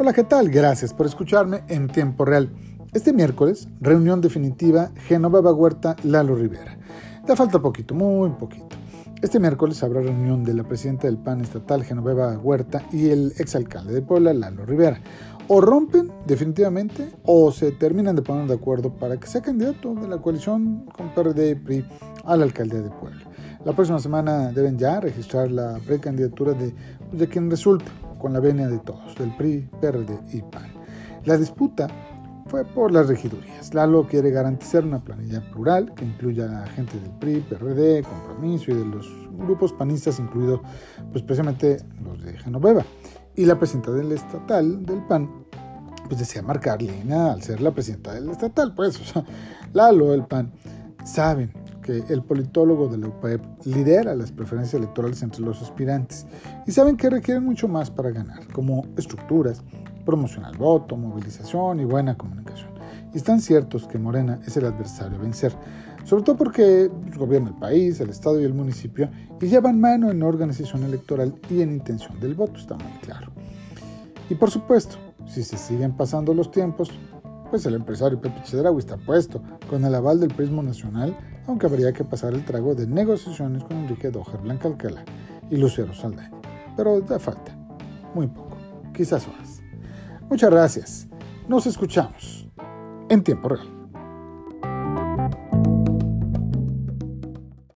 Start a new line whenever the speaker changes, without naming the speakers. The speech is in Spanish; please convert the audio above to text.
Hola, ¿qué tal? Gracias por escucharme en tiempo real. Este miércoles, reunión definitiva Genoveva Huerta Lalo Rivera. Ya falta poquito, muy poquito. Este miércoles habrá reunión de la presidenta del PAN estatal Genoveva Huerta y el exalcalde de Puebla Lalo Rivera. O rompen definitivamente o se terminan de poner de acuerdo para que sea candidato de la coalición con PRD y PRI a la alcaldía de Puebla. La próxima semana deben ya registrar la precandidatura de, de quien resulte con la venia de todos, del PRI, PRD y PAN. La disputa fue por las regidurías. Lalo quiere garantizar una planilla plural que incluya a gente del PRI, PRD, Compromiso y de los grupos panistas, incluidos pues, precisamente los de Genoveva. Y la presidenta del estatal del PAN pues decía marcar línea al ser la presidenta del estatal, pues, o sea, Lalo, el PAN, saben que el politólogo de la UPEP lidera las preferencias electorales entre los aspirantes y saben que requieren mucho más para ganar, como estructuras, promoción al voto, movilización y buena comunicación. Y están ciertos que Morena es el adversario a vencer, sobre todo porque gobierna el país, el Estado y el municipio y llevan mano en organización electoral y en intención del voto, está muy claro. Y por supuesto, si se siguen pasando los tiempos, pues el empresario Pepe Chedraui está puesto con el aval del Prismo Nacional, aunque habría que pasar el trago de negociaciones con Enrique Dojer Blanca Alcalá y Lucero Saldaña. Pero da falta, muy poco, quizás horas. Muchas gracias. Nos escuchamos en tiempo real.